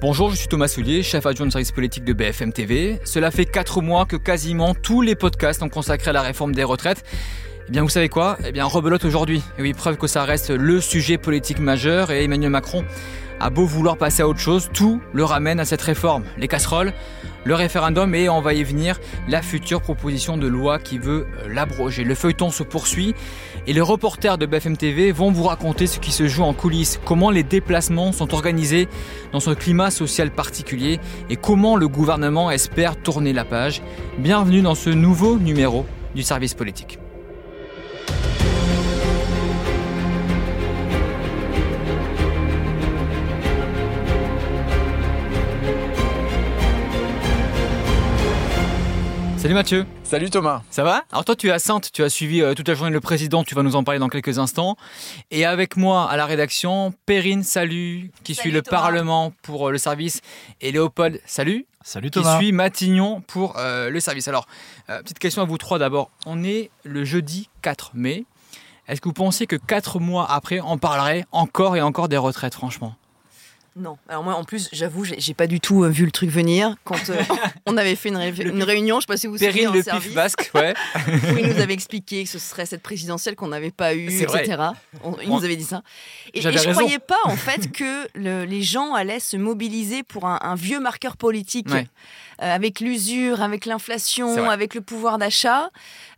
Bonjour, je suis Thomas Soulier, chef adjoint de service politique de BFM TV. Cela fait 4 mois que quasiment tous les podcasts ont consacré à la réforme des retraites. Eh bien, vous savez quoi? Eh bien, rebelote aujourd'hui. Et oui, preuve que ça reste le sujet politique majeur et Emmanuel Macron a beau vouloir passer à autre chose, tout le ramène à cette réforme. Les casseroles, le référendum et on va y venir, la future proposition de loi qui veut euh, l'abroger. Le feuilleton se poursuit et les reporters de BFM TV vont vous raconter ce qui se joue en coulisses, comment les déplacements sont organisés dans ce climat social particulier et comment le gouvernement espère tourner la page. Bienvenue dans ce nouveau numéro du service politique. Salut Mathieu. Salut Thomas. Ça va? Alors toi tu es à Sainte, tu as suivi euh, toute la journée le président, tu vas nous en parler dans quelques instants. Et avec moi à la rédaction, Perrine, salut, qui suit le Parlement pour euh, le service, et Léopold, salut. Salut Thomas. Qui suit Matignon pour euh, le service. Alors, petite question à vous trois d'abord. On est le jeudi 4 mai. Est-ce que vous pensez que quatre mois après, on parlerait encore et encore des retraites, franchement? Non. Alors moi, en plus, j'avoue, j'ai pas du tout euh, vu le truc venir. Quand euh, on avait fait une, réunion, je sais pas si vous vous souvenez, le pif basque, ouais. où il nous avait expliqué que ce serait cette présidentielle qu'on n'avait pas eue, etc. il nous avait dit ça. Et, je ne croyais pas, en fait, que les gens allaient se mobiliser pour un, vieux marqueur politique. Euh, avec l'usure, avec l'inflation, avec le pouvoir d'achat,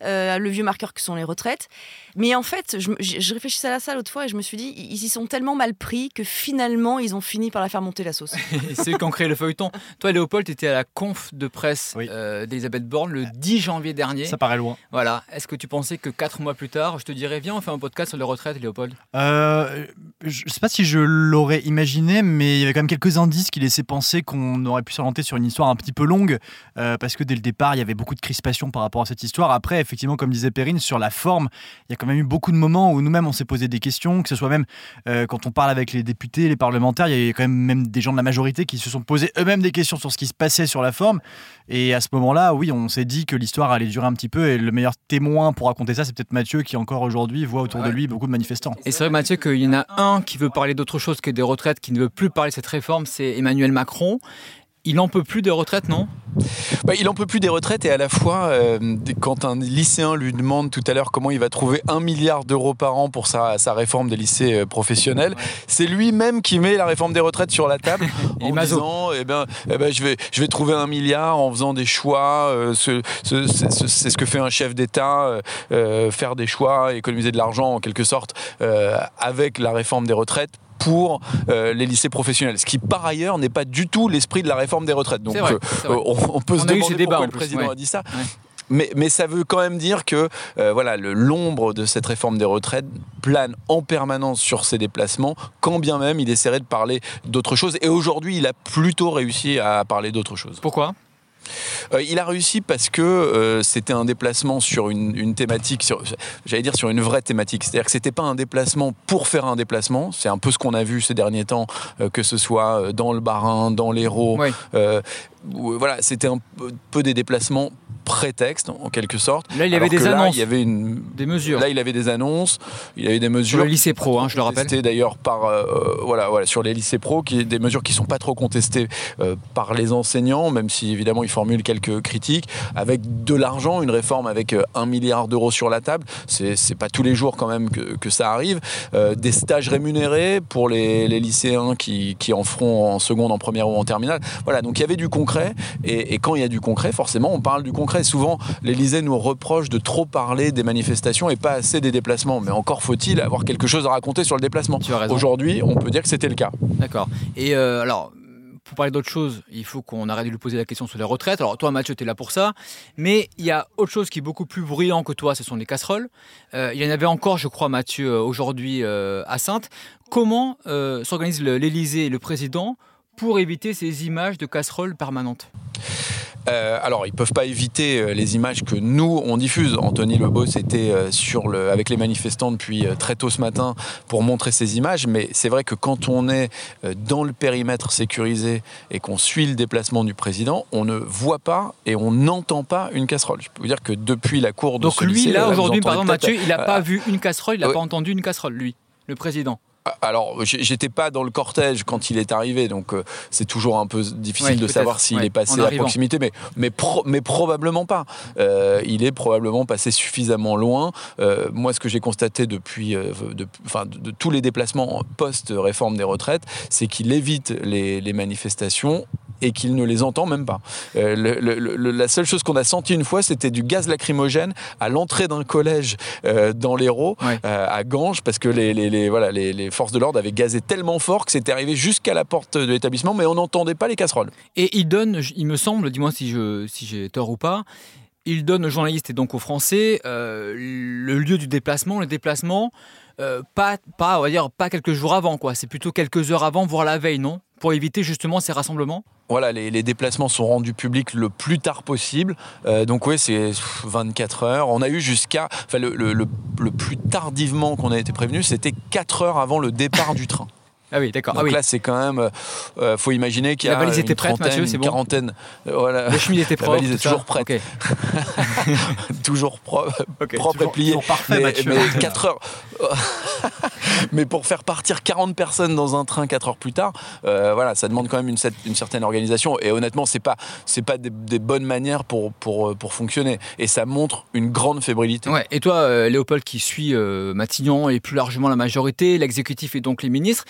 le vieux marqueur que sont les retraites. Mais en fait, je, je réfléchissais à ça l'autre fois et je me suis dit, ils y sont tellement mal pris que finalement, ils ont fini par la faire monter la sauce. c'est eux qui ont créé le feuilleton. Toi, Léopold, tu étais à la conf de presse euh, d'Elisabeth Borne le 10 janvier dernier. Ça paraît loin. Voilà. Est-ce que tu pensais que quatre mois plus tard, je te dirais, viens, on fait un podcast sur les retraites, Léopold? Euh, Je ne sais pas si je l'aurais imaginé, mais il y avait quand même quelques indices qui laissaient penser qu'on aurait pu s'orienter sur une histoire un petit peu longue, euh, parce que dès le départ, il y avait beaucoup de crispation par rapport à cette histoire. Après, effectivement, comme disait Perrine, sur la forme, il y a quand même eu beaucoup de moments où nous-mêmes on s'est posé des questions, que ce soit même euh, quand on parle avec les députés, les parlementaires, il y a quand même même des gens de la majorité qui se sont posés eux-mêmes des questions sur ce qui se passait sur la forme. Et à ce moment-là, oui, on s'est dit que l'histoire allait durer un petit peu. Et le meilleur témoin pour raconter ça, c'est peut-être Mathieu qui encore aujourd'hui voit autour de lui beaucoup de manifestants. Et c'est vrai, Mathieu, qu'il y en a un qui veut parler d'autre chose que des retraites, qui ne veut plus parler de cette réforme, c'est Emmanuel Macron il n'en peut plus des retraites, non? Bah, Il n'en peut plus des retraites et à la fois, euh, quand un lycéen lui demande tout à l'heure comment il va trouver un milliard d'euros par an pour sa, réforme des lycées euh, professionnels, c'est lui-même qui met la réforme des retraites sur la table en disant eh ben, eh ben, je, vais, je vais trouver un milliard en faisant des choix. Euh, c'est ce que fait un chef d'État, faire des choix, économiser de l'argent en quelque sorte avec la réforme des retraites pour euh, les lycées professionnels, ce qui par ailleurs n'est pas du tout l'esprit de la réforme des retraites. Donc euh, on, peut se demander pourquoi le président a dit ça. Mais, mais, ça veut quand même dire que euh, voilà, l'ombre de cette réforme des retraites plane en permanence sur ses déplacements, quand bien même il essaierait de parler d'autre chose. Et aujourd'hui, il a plutôt réussi à parler d'autre chose. Pourquoi? Euh, il a réussi parce que euh, c'était un déplacement sur une, thématique, j'allais dire sur une vraie thématique. C'est-à-dire que c'était pas un déplacement pour faire un déplacement. C'est un peu ce qu'on a vu ces derniers temps, euh, que ce soit dans le Barin, dans l'Hérault. Voilà, c'était un peu des déplacements prétexte en quelque sorte. Là, il y avait des annonces. il y avait une... des mesures. Là, il avait des annonces, il avait des mesures. Sur le lycée pro, hein, je le rappelle. C'était d'ailleurs par euh, voilà, voilà sur les lycées pro, qui des mesures qui sont pas trop contestées euh, par les enseignants, même si évidemment ils formulent quelques critiques, avec de l'argent, une réforme avec euh, un milliard d'euros sur la table. C'est c'est pas tous les jours quand même que, que ça arrive. des stages rémunérés pour les, les lycéens qui, qui, en feront en seconde, en première ou en terminale. Voilà, donc il y avait du concret, et, et quand il y a du concret, forcément, on parle du concret souvent, l'Elysée nous reproche de trop parler des manifestations et pas assez des déplacements. Mais encore faut-il avoir quelque chose à raconter sur le déplacement. Aujourd'hui, on peut dire que c'était le cas. D'accord. Et euh, alors, pour parler d'autre chose, il faut qu'on arrête de lui poser la question sur les retraites. Alors toi, Mathieu, tu es là pour ça. Mais il y a autre chose qui est beaucoup plus bruyant que toi, ce sont les casseroles. Euh, il y en avait encore, je crois, Mathieu, euh, aujourd'hui à Sainte. Comment s'organise l'Élysée et le président pour éviter ces images de casseroles permanentes euh, alors, ils peuvent pas éviter euh, les images que nous on diffuse. Anthony Lebos était euh, sur le, avec les manifestants depuis très tôt ce matin pour montrer ces images. Mais c'est vrai que quand on est dans le périmètre sécurisé et qu'on suit le déplacement du président, on ne voit pas et on n'entend pas une casserole. Je peux vous dire que depuis la cour de Donc lui, là, aujourd'hui, pardon, Mathieu, il n'a pas vu une casserole, il n'a pas entendu une casserole, lui, le président. Alors, j'étais pas dans le cortège quand il est arrivé, donc euh, c'est toujours un peu difficile de savoir s'il est passé à proximité, mais, mais, mais probablement pas. Euh, il est probablement passé suffisamment loin. Euh, moi, ce que j'ai constaté depuis, de, enfin, de, tous les déplacements post-réforme des retraites, c'est qu'il évite les, les manifestations et qu'il ne les entend même pas. Euh, la seule chose qu'on a senti une fois, c'était du gaz lacrymogène à l'entrée d'un collège euh, dans l'Hérault, euh, à Ganges, parce que les, voilà, les, forces de l'ordre avaient gazé tellement fort que c'était arrivé jusqu'à la porte de l'établissement, mais on n'entendait pas les casseroles. Et il donne, il me semble, dis-moi si j'ai si tort ou pas, il donne aux journalistes et donc aux Français le lieu du déplacement, le déplacement. pas, pas, on va dire, pas quelques jours avant, quoi. C'est plutôt quelques heures avant, voire la veille, non? Pour éviter justement ces rassemblements? Voilà, les, déplacements sont rendus publics le plus tard possible. Euh, donc oui, c'est 24 heures. On a eu jusqu'à... Enfin, le, le, plus tardivement qu'on a été prévenu, c'était 4 heures avant le départ du train. Ah oui, d'accord. Donc ah là, c'est quand même. Il euh, faut imaginer qu'il y a. La valise était prête, Mathieu, c'est bon. quarantaine. Euh, voilà. Était propre. La valise est toujours prête. toujours propre et pliée. Parfait, mais, mais 4 heures. mais pour faire partir 40 personnes dans un train 4 heures plus tard, euh, voilà, ça demande quand même une, une, certaine organisation. Et honnêtement, c'est pas, c'est pas des, bonnes manières pour, pour, pour fonctionner. Et ça montre une grande fébrilité. Ouais. Et toi, Léopold, qui suit Matignon et plus largement la majorité, l'exécutif et donc les ministres,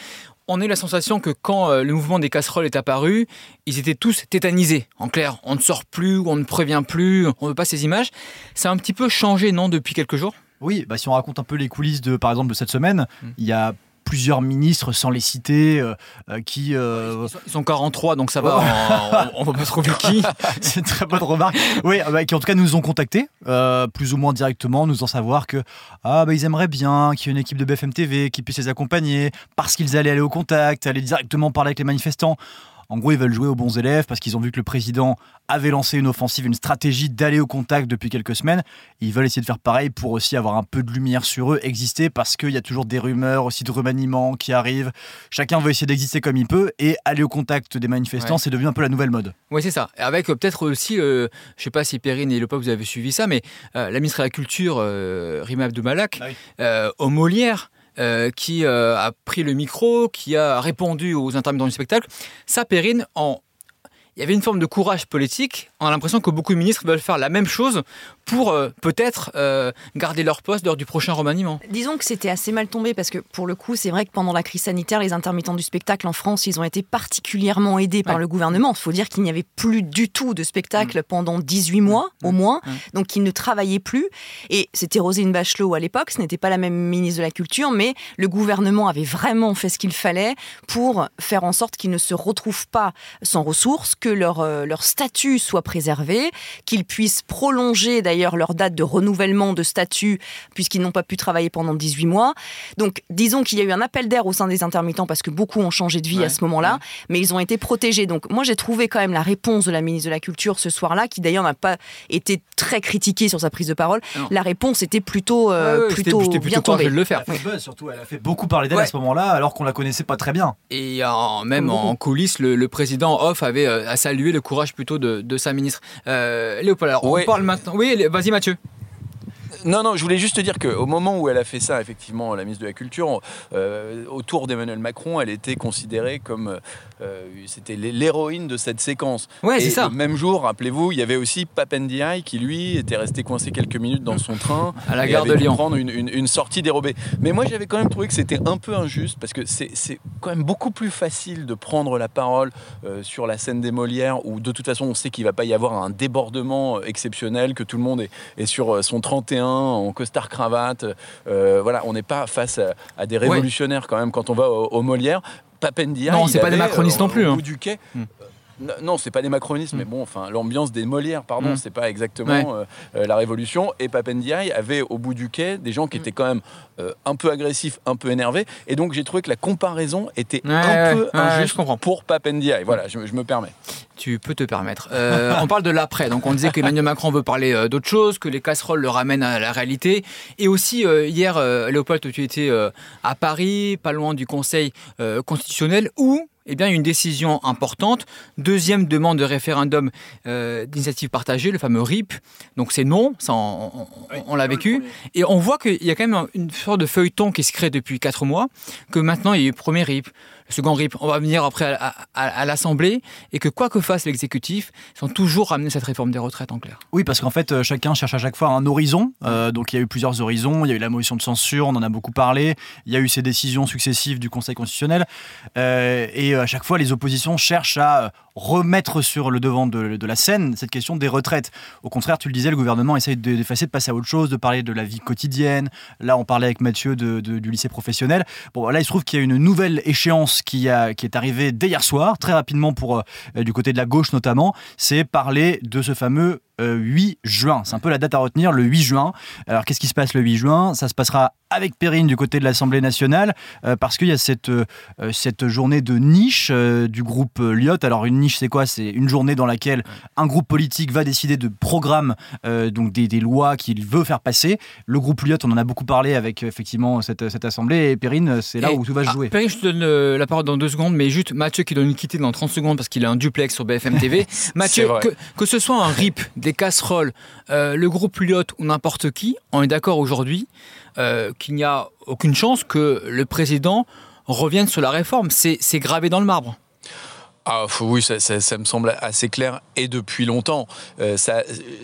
on a eu la sensation que quand euh, le mouvement des casseroles est apparu, ils étaient tous tétanisés. En clair, on ne sort plus, on ne prévient plus, on ne veut pas ces images. Ça a un petit peu changé, non, depuis quelques jours? Oui, bah si on raconte un peu les coulisses de, par exemple, de cette semaine, hmm. il y a plusieurs ministres, sans les citer, euh, euh, qui... Ils, sont, 43, donc ça va, on, ne va pas trouver qui. C'est une très bonne remarque. Oui, bah, qui en tout cas nous ont contactés, euh, plus ou moins directement, nous en savoir que ah, bah, ils aimeraient bien qu'il y ait une équipe de BFM TV qui puisse les accompagner, parce qu'ils allaient aller au contact, aller directement parler avec les manifestants. En gros, ils veulent jouer aux bons élèves parce qu'ils ont vu que le président avait lancé une offensive, une stratégie d'aller au contact depuis quelques semaines. Ils veulent essayer de faire pareil pour aussi avoir un peu de lumière sur eux, exister parce qu'il y a toujours des rumeurs aussi de remaniement qui arrivent. Chacun veut essayer d'exister comme il peut et aller au contact des manifestants, c'est devenu un peu la nouvelle mode. Oui, c'est ça. Avec euh, peut-être aussi, euh, je ne sais pas si Perrine et Lepa vous avez suivi ça, mais euh, la ministre de la Culture, Rima Abdoumalak, ah au Molière, euh, qui euh, a pris le micro, qui a répondu aux intermittents du spectacle. Ça, Perrine, en il y avait une forme de courage politique. On a l'impression que beaucoup de ministres veulent faire la même chose pour euh, peut-être euh, garder leur poste lors du prochain remaniement. Disons que c'était assez mal tombé parce que pour le coup, c'est vrai que pendant la crise sanitaire, les intermittents du spectacle en France, ils ont été particulièrement aidés par le gouvernement. Il faut dire qu'il n'y avait plus du tout de spectacle mm. pendant 18 mois mm. au moins, mm. donc ils ne travaillaient plus. Et c'était Roselyne Bachelot à l'époque, ce n'était pas la même ministre de la Culture, mais le gouvernement avait vraiment fait ce qu'il fallait pour faire en sorte qu'ils ne se retrouvent pas sans ressources, que leur, euh, leur statut soit préservé, qu'ils puissent prolonger d'ailleurs leur date de renouvellement de statut puisqu'ils n'ont pas pu travailler pendant 18 mois. Donc disons qu'il y a eu un appel d'air au sein des intermittents parce que beaucoup ont changé de vie à ce moment-là, mais ils ont été protégés. Donc moi j'ai trouvé quand même la réponse de la ministre de la Culture ce soir-là, qui d'ailleurs n'a pas été très critiquée sur sa prise de parole. La réponse était plutôt, euh, plutôt, bien tombée. de le faire. surtout, elle a fait beaucoup parler d'elle à ce moment-là, alors qu'on la connaissait pas très bien. Et même en coulisses, le, président Hoff avait euh, à saluer le courage plutôt de, sa ministre. Euh, Léopold, alors on parle maintenant. Oui, vas-y Mathieu. Non, non, je voulais juste te dire qu'au moment où elle a fait ça, effectivement, la ministre de la Culture, euh, autour d'Emmanuel Macron, elle était considérée comme. Euh, c'était l'héroïne de cette séquence. Ouais, c'est ça. Le même jour, rappelez-vous, il y avait aussi Papendiaï qui, lui, était resté coincé quelques minutes dans son train. À la gare de Lyon. prendre une, une, sortie dérobée. Mais moi, j'avais quand même trouvé que c'était un peu injuste parce que c'est quand même beaucoup plus facile de prendre la parole euh, sur la scène des Molières où, de toute façon, on sait qu'il ne va pas y avoir un débordement exceptionnel, que tout le monde est, est sur son 31 en costard cravate. Euh, voilà, on n'est pas face à, des révolutionnaires quand même quand on va au, Molière. Papendia, non, c'est pas des macronistes non plus. Hein. du quai, hmm. Non, c'est pas des macronistes, mais mm. bon, enfin, l'ambiance des Molières, pardon, mm. c'est pas exactement euh, euh, la révolution. Et Papendiaï avait au bout du quai des gens qui mm. étaient quand même euh, un peu agressifs, un peu énervés. Et donc j'ai trouvé que la comparaison était un peu injuste pour Papendiaï. Voilà, je, me permets. Tu peux te permettre. on parle de l'après. Donc on disait qu'Emmanuel Macron veut parler d'autre chose, que les casseroles le ramènent à la réalité. Et aussi, hier, Léopold, tu étais à Paris, pas loin du Conseil constitutionnel, où eh bien, une décision importante. Deuxième demande de référendum euh, d'initiative partagée, le fameux RIP. Donc c'est non, ça on, l'a vécu. Et on voit qu'il y a quand même une sorte de feuilleton qui se crée depuis quatre mois, que maintenant il y a eu le premier RIP, le second RIP, on va venir après à, l'Assemblée, et que quoi que fasse l'exécutif, ils sont toujours ramener cette réforme des retraites en clair. Oui, parce qu'en fait, euh, chacun cherche à chaque fois un horizon. Euh, donc il y a eu plusieurs horizons, il y a eu la motion de censure, on en a beaucoup parlé, il y a eu ces décisions successives du Conseil constitutionnel, et à chaque fois, les oppositions cherchent à remettre sur le devant de, la scène cette question des retraites. Au contraire, tu le disais, le gouvernement essaye d'effacer, de passer à autre chose, de parler de la vie quotidienne. Là, on parlait avec Mathieu de, du lycée professionnel. Bon, là, il se trouve qu'il y a une nouvelle échéance qui, a, qui est arrivée dès hier soir, très rapidement pour euh, du côté de la gauche notamment. C'est parler de ce fameux 8 euh, juin. C'est un peu la date à retenir, le 8 juin. Alors qu'est-ce qui se passe le 8 juin? Ça se passera avec Perrine du côté de l'Assemblée nationale, euh, parce qu'il y a cette, euh, cette journée de niche du groupe Lyot. Alors une niche, c'est quoi? C'est une journée dans laquelle un groupe politique va décider de programmes, donc des, des lois qu'il veut faire passer. Le groupe Lyot, on en a beaucoup parlé avec effectivement cette, cette Assemblée. Et Perrine, c'est là où tout va se ah, jouer. Perrine, je te donne la parole dans deux secondes, mais juste Mathieu qui doit nous quitter dans 30 secondes parce qu'il a un duplex sur BFM TV. Mathieu, que, que, ce soit un RIP, des casseroles, euh, le groupe Lyot ou n'importe qui, on est d'accord aujourd'hui euh, qu'il n'y a aucune chance que le président revienne sur la réforme. C'est gravé dans le marbre. Ah, oui, ça, me semble assez clair et depuis longtemps. Euh,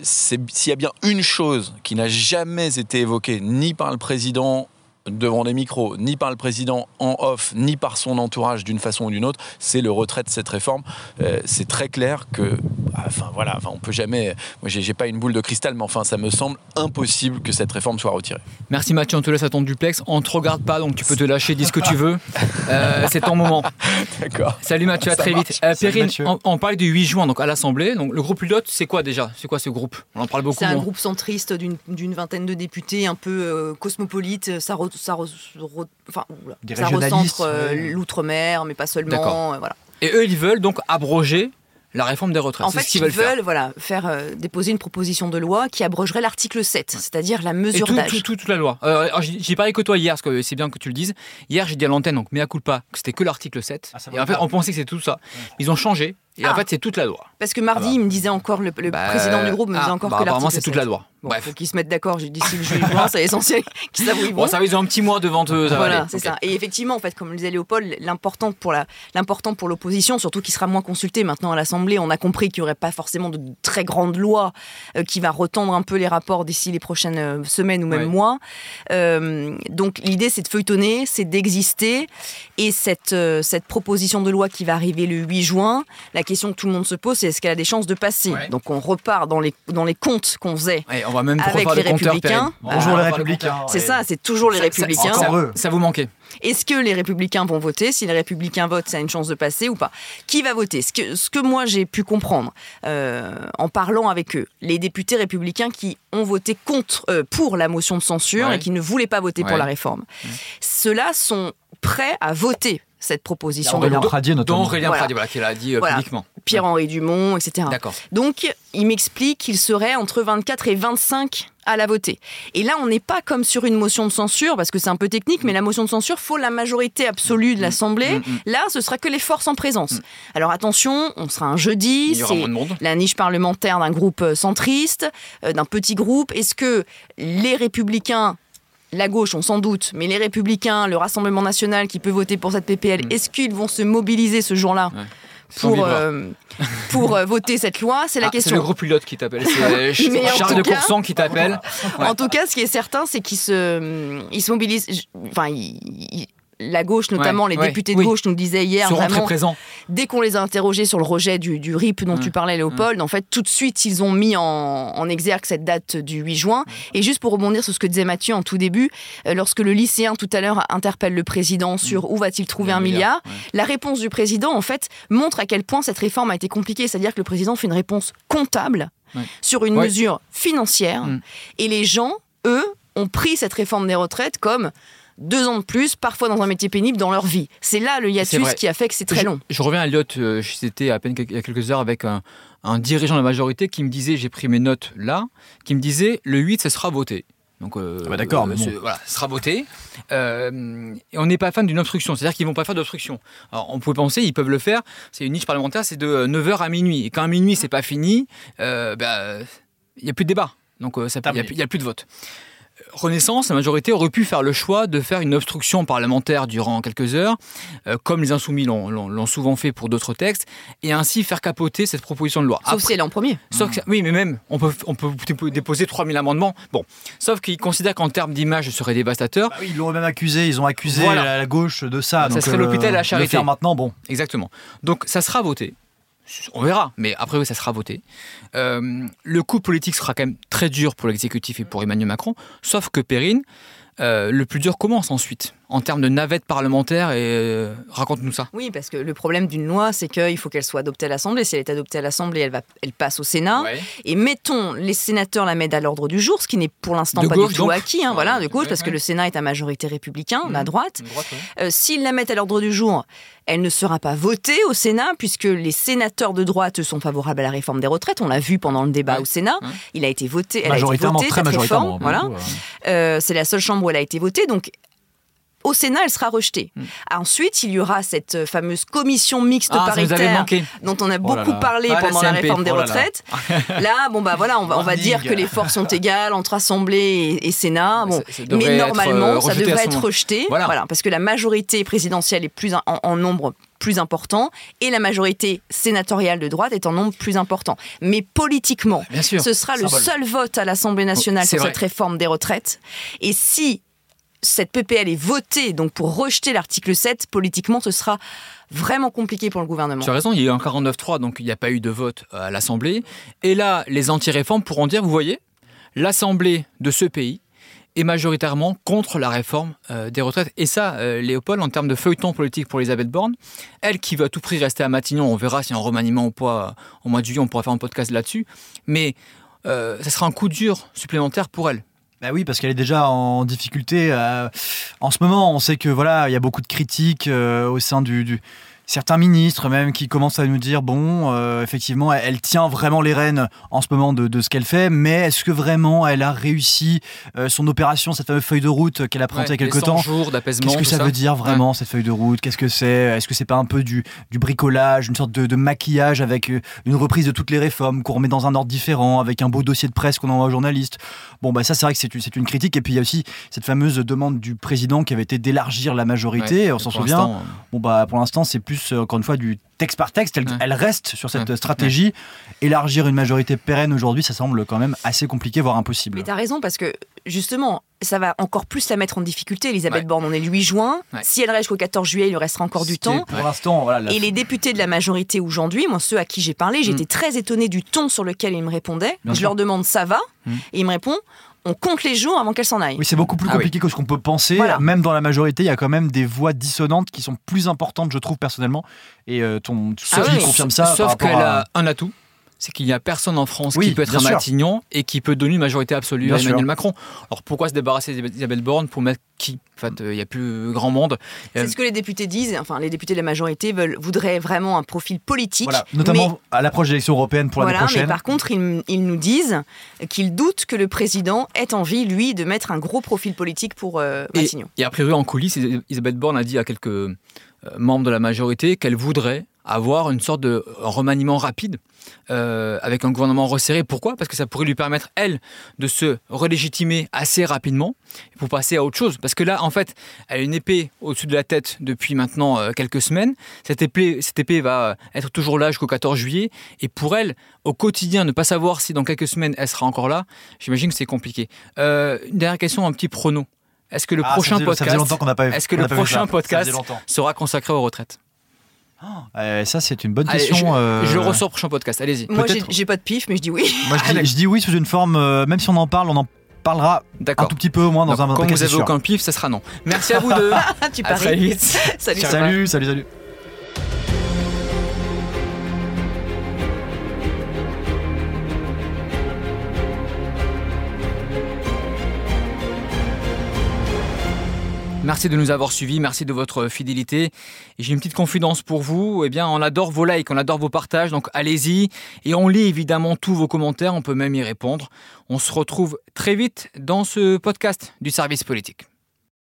s'il y a bien une chose qui n'a jamais été évoquée ni par le président devant des micros, ni par le président en off, ni par son entourage d'une façon ou d'une autre, c'est le retrait de cette réforme. Euh, c'est très clair que, enfin voilà, enfin, on peut jamais. Moi, j'ai pas une boule de cristal, mais enfin, ça me semble impossible que cette réforme soit retirée. Merci Mathieu, on te laisse à ton duplex. On te regarde pas, donc tu peux te lâcher, dis ce que tu veux. Euh, c'est ton moment. D'accord. Salut Mathieu, à très vite. Euh, Perrine, on, parle du 8 juin, donc à l'Assemblée. Donc le groupe Ulot, c'est quoi déjà? C'est quoi ce groupe? On en parle beaucoup. C'est un groupe centriste d'une vingtaine de députés, un peu cosmopolite. Ça ça, enfin, ça recentre euh, l'outre-mer, mais pas seulement. Euh, voilà. Et eux, ils veulent donc abroger la réforme des retraites. En fait, ils, veulent, faire. voilà, faire euh, déposer une proposition de loi qui abrogerait l'article 7, c'est-à-dire la mesure d'âge. Tout, toute la loi. j'ai parlé que toi hier, parce que c'est bien que tu le dises. Hier, j'ai dit à l'antenne, donc mea culpa, que c'était que l'article 7. Ah, et en fait, on pensait que c'était tout ça. Ils ont changé. Et en ah. fait, c'est toute la loi. Parce que mardi, il me disait encore, le, bah, président du groupe me disait ah, encore bah, que l'article. Apparemment, c'est toute la loi. Bref. Il faut qu'ils se mettent d'accord. Si le juin, c'est essentiel qu'ils vont. Bon, ça, ils ont un petit mois devant eux. Voilà, c'est ça. Et effectivement, en fait, comme le disait Léopold, l'important pour la, l'important pour l'opposition, surtout qui sera moins consulté maintenant à l'Assemblée, on a compris qu'il n'y aurait pas forcément de très grande loi euh, qui va retendre un peu les rapports d'ici les prochaines euh, semaines ou même mois. Euh, donc l'idée, c'est de feuilletonner, c'est d'exister. Et cette, cette proposition de loi qui va arriver le 8 juin, la question que tout le monde se pose, c'est est-ce qu'elle a des chances de passer? Donc on repart dans les, dans les comptes qu'on faisait va même avec les républicains. Bonjour les républicains. C'est ça, c'est toujours les républicains. Ça, vous manquait. Est-ce que les républicains vont voter Si les républicains votent, ça a une chance de passer ou pas Qui va voter ce que, ce que moi j'ai pu comprendre euh, en parlant avec eux, les députés républicains qui ont voté contre, euh, pour la motion de censure et qui ne voulaient pas voter pour la réforme, ceux-là sont prêts à voter cette proposition de loi. Pradier, notamment. Dont Aurélien Pradier, voilà, qui l'a dit euh, publiquement. Pierre-Henri Dumont, etc. D'accord. Donc, il m'explique qu'il serait entre 24 et 25 à la voter. Et là, on n'est pas comme sur une motion de censure, parce que c'est un peu technique, mais la motion de censure, faut la majorité absolue de mm. l'Assemblée. Mm, mm. Là, ce sera que les forces en présence. Alors attention, on sera un jeudi, c'est la niche parlementaire d'un groupe euh, centriste, euh, d'un petit groupe. Est-ce que les républicains la gauche, on s'en doute, mais les républicains, le Rassemblement national qui peut voter pour cette PPL, est-ce qu'ils vont se mobiliser ce jour-là pour, euh, pour euh, voter cette loi? C'est la question. C'est le groupe pilote qui t'appelle. C'est Charles de Courson qui t'appelle. En tout cas, ce qui est certain, c'est qu'ils se, ils se mobilisent. Enfin, la gauche, notamment les députés de gauche, nous disaient hier vraiment, dès qu'on les a interrogés sur le rejet du, RIP dont tu parlais, Léopold, en fait, tout de suite, ils ont mis en, exergue cette date du 8 juin. Et juste pour rebondir sur ce que disait Mathieu en tout début, euh, lorsque le lycéen tout à l'heure interpelle le président sur où va-t-il trouver un, milliard, la réponse du président, en fait, montre à quel point cette réforme a été compliquée. C'est-à-dire que le président fait une réponse comptable sur une mesure financière. Mm. Et les gens, eux, ont pris cette réforme des retraites comme deux ans de plus, parfois dans un métier pénible dans leur vie. C'est là le hiatus qui a fait que c'est très long. Je reviens à Lyotte, euh, j'étais à peine il y a quelques heures avec un, dirigeant de la majorité qui me disait, j'ai pris mes notes là, qui me disait le 8, ça sera voté. Donc, bah, d'accord, mais voilà, sera voté. et on n'est pas fan d'une obstruction, c'est-à-dire qu'ils vont pas faire d'obstruction. Alors, on pouvait penser, ils peuvent le faire. C'est une niche parlementaire, c'est de 9h à minuit. Et quand à minuit, c'est pas fini, bah, il n'y a plus de débat. Donc, il n'y a, plus de vote. Renaissance, la majorité aurait pu faire le choix de faire une obstruction parlementaire durant quelques heures, euh, comme les insoumis l'ont souvent fait pour d'autres textes, et ainsi faire capoter cette proposition de loi. Sauf si elle est en premier. Oui, mais même, on peut, on peut déposer 3000 amendements. Bon, sauf qu'ils considèrent qu'en termes d'image, ce serait dévastateur. Bah ils l'ont même accusé, ils ont accusé la, gauche de ça. Ça serait l'hôpital à la euh, charité. faire maintenant, bon. Exactement. Donc ça sera voté. On verra, mais après, oui, ça sera voté. Euh, le coup politique sera quand même très dur pour l'exécutif et pour Emmanuel Macron, sauf que Perrine, euh, le plus dur commence ensuite en termes de navette parlementaire et euh, raconte-nous ça. Oui, parce que le problème d'une loi, c'est qu'il faut qu'elle soit adoptée à l'Assemblée. Si elle est adoptée à l'Assemblée, elle, va, elle passe au Sénat. Et mettons, les sénateurs la mettent à l'ordre du jour, ce qui n'est pour l'instant pas du tout acquis, hein, voilà, de gauche, parce que le Sénat est à majorité républicain, mmh. à droite. Euh, s'ils la mettent à l'ordre du jour, elle ne sera pas votée au Sénat, puisque les sénateurs de droite sont favorables à la réforme des retraites. On l'a vu pendant le débat au Sénat. Il a été voté, elle a été votée, cette réforme. Voilà. Euh, c'est la seule chambre où elle a été votée. Donc, au Sénat, elle sera rejetée. Hmm. Ensuite, il y aura cette euh, fameuse commission mixte ah, paritaire dont on a oh beaucoup parlé ah, pendant la, réforme des oh retraites. Là. bon bah voilà, on va, on va dire que les forces sont égales entre Assemblée et, Sénat. Bon, mais normalement, euh, ça devrait être rejeté, voilà. parce que la majorité présidentielle est plus en, nombre plus important et la majorité sénatoriale de droite est en nombre plus important. Mais politiquement, ce sera le seul vote à l'Assemblée nationale sur cette réforme des retraites. Et si cette PPL est votée donc pour rejeter l'article 7, politiquement, ce sera vraiment compliqué pour le gouvernement. Tu as raison, il y a eu un 49-3, donc il n'y a pas eu de vote à l'Assemblée. Et là, les anti-réformes pourront dire, vous voyez, l'Assemblée de ce pays est majoritairement contre la réforme euh, des retraites. Et ça, euh, Léopold, en termes de feuilleton politique pour Elisabeth Borne, elle qui veut à tout prix rester à Matignon, on verra si en remaniement ou pas, au mois de juillet, on pourra faire un podcast là-dessus, mais euh, ça sera un coup dur supplémentaire pour elle. Bah oui, parce qu'elle est déjà en difficulté. Euh, en ce moment, on sait que voilà, il y a beaucoup de critiques euh, au sein du certains ministres même qui commencent à nous dire bon, euh, effectivement, elle, tient vraiment les rênes en ce moment de, ce qu'elle fait, mais est-ce que vraiment elle a réussi euh, son opération, cette fameuse feuille de route qu'elle a présentée il y a quelques temps. Qu'est-ce que ça, veut dire vraiment cette feuille de route? Qu'est-ce que c'est? Est-ce que c'est pas un peu du, du bricolage, une sorte de, maquillage avec euh, une reprise de toutes les réformes qu'on remet dans un ordre différent, avec un beau dossier de presse qu'on envoie aux journalistes? Bon, bah ça, c'est vrai que c'est une critique. Et puis il y a aussi cette fameuse demande du président qui avait été d'élargir la majorité. on s'en souvient. Bon, bah pour l'instant, c'est plus euh, encore une fois, du texte par texte. Elle, reste sur cette stratégie. Élargir une majorité pérenne aujourd'hui, ça semble quand même assez compliqué, voire impossible. Mais tu as raison, parce que justement, ça va encore plus la mettre en difficulté. Elisabeth Borne, on est le 8 juin. Si elle reste jusqu'au 14 juillet, il lui restera encore du temps. Pour l'instant, Et les députés de la majorité aujourd'hui, moi, ceux à qui j'ai parlé, j'étais mm. très étonnée du ton sur lequel ils me répondaient. je leur demande ça va? Mm. Et il me répond on compte les jours avant qu'elle s'en aille. Oui, c'est beaucoup plus ah compliqué que ce qu'on peut penser. Même dans la majorité, il y a quand même des voix dissonantes qui sont plus importantes, je trouve personnellement. Et euh, ton ah confirme ça. Sauf qu'elle a un atout c'est qu'il n'y a personne en France qui peut être à Matignon et qui peut donner une majorité absolue à Emmanuel Macron. Alors pourquoi se débarrasser d'Isabelle Borne pour mettre qui? En fait, il n'y a plus grand monde. C'est ce que les députés disent. Enfin, les députés de la majorité veulent, voudraient vraiment un profil politique. Notamment à l'approche des élections européennes pour l'année prochaine. Mais par contre, ils, nous disent qu'ils doutent que le président ait envie, lui, de mettre un gros profil politique pour euh, Matignon. Et, et a priori, en coulisses, Isabelle Borne a dit à quelques euh, membres de la majorité qu'elle voudrait avoir une sorte de remaniement rapide euh, avec un gouvernement resserré. Pourquoi? Parce que ça pourrait lui permettre, elle, de se relégitimer assez rapidement pour passer à autre chose. Parce que là, en fait, elle a une épée au-dessus de la tête depuis maintenant euh, quelques semaines. Cette épée, cette épée va être toujours là jusqu'au 14 juillet. Et pour elle, au quotidien, ne pas savoir si dans quelques semaines elle sera encore là, j'imagine que c'est compliqué. Euh, une dernière question, un petit prono. Est-ce que le ah, prochain podcast, est-ce que le prochain podcast sera consacré aux retraites? Euh, ça, c'est une bonne question. je, euh, je, le ressors prochain podcast. Allez-y. Moi, j'ai pas de pif, mais je dis oui. Moi, je dis, oui sous une forme, euh, même si on en parle, on en parlera un tout petit peu au moins dans un un Quand vous avez aucun pif, ça sera non. Merci à vous deux. tu à très vite. salut, salut, salut. salut. Merci de nous avoir suivis, merci de votre fidélité. J'ai une petite confidence pour vous. Eh bien, on adore vos likes, on adore vos partages, donc allez-y. Et on lit évidemment tous vos commentaires, on peut même y répondre. On se retrouve très vite dans ce podcast du service politique.